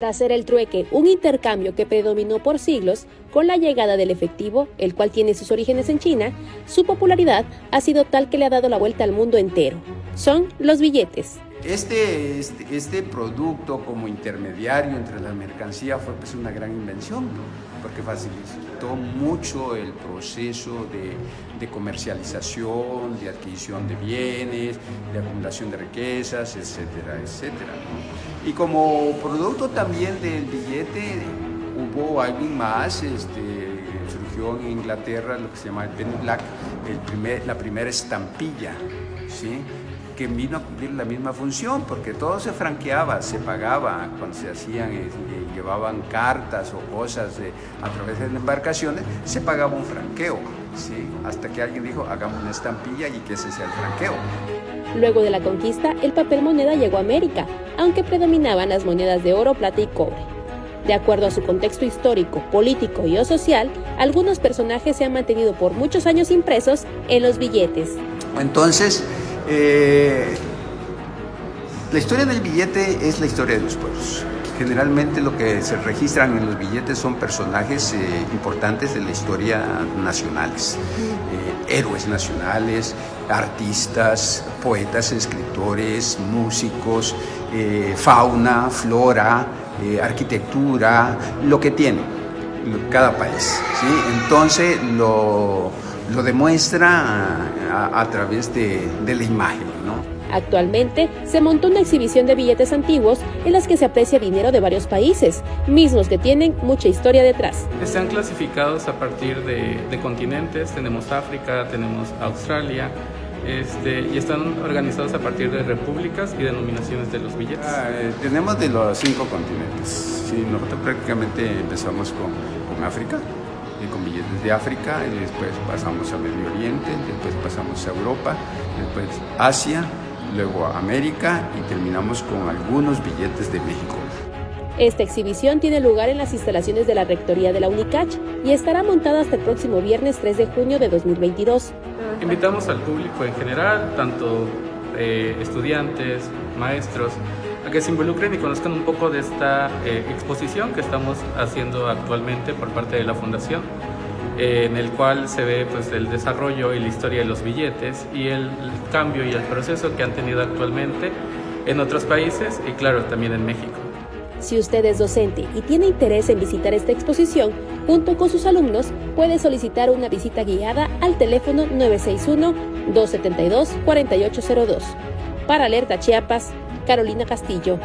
Tras ser el trueque un intercambio que predominó por siglos, con la llegada del efectivo, el cual tiene sus orígenes en China, su popularidad ha sido tal que le ha dado la vuelta al mundo entero. Son los billetes. Este, este, este, producto como intermediario entre la mercancía fue pues una gran invención, porque facilitó mucho el proceso de, de, comercialización, de adquisición de bienes, de acumulación de riquezas, etcétera, etcétera. Y como producto también del billete hubo alguien más, este, surgió en Inglaterra lo que se llama el penny black, el primer, la primera estampilla, ¿sí? Que vino a cumplir la misma función, porque todo se franqueaba, se pagaba cuando se hacían, eh, llevaban cartas o cosas a través de embarcaciones, se pagaba un franqueo, ¿sí? hasta que alguien dijo, hagamos una estampilla y que ese sea el franqueo. Luego de la conquista, el papel moneda llegó a América, aunque predominaban las monedas de oro, plata y cobre. De acuerdo a su contexto histórico, político y o social, algunos personajes se han mantenido por muchos años impresos en los billetes. Entonces, eh, la historia del billete es la historia de los pueblos. Generalmente lo que se registran en los billetes son personajes eh, importantes de la historia nacionales, eh, héroes nacionales, artistas, poetas, escritores, músicos, fauna, flora, arquitectura, lo que tiene cada país. Entonces lo lo demuestra a, través de, la imagen. ¿no? Actualmente se montó una exhibición de billetes antiguos en las que se aprecia dinero de varios países, mismos que tienen mucha historia detrás. Están clasificados a partir de, continentes, tenemos África, tenemos Australia, este, y están organizados a partir de repúblicas y denominaciones de los billetes. Ah, eh, tenemos de los cinco continentes. Sí, nosotros prácticamente empezamos con, con África, con billetes de África, y después pasamos a Medio Oriente, después pasamos a Europa, después Asia, luego a América y terminamos con algunos billetes de México. Esta exhibición tiene lugar en las instalaciones de la Rectoría de la UNICACH y estará montada hasta el próximo viernes 3 de junio de 2022. Invitamos al público en general, tanto eh, estudiantes, maestros, a que se involucren y conozcan un poco de esta eh, exposición que estamos haciendo actualmente por parte de la Fundación, eh, en el cual se ve pues, el desarrollo y la historia de los billetes y el, cambio y el proceso que han tenido actualmente en otros países y claro, también en México. Si usted es docente y tiene interés en visitar esta exposición, junto con sus alumnos, puede solicitar una visita guiada al teléfono 961-272-4802. Para Alerta Chiapas, Carolina Castillo.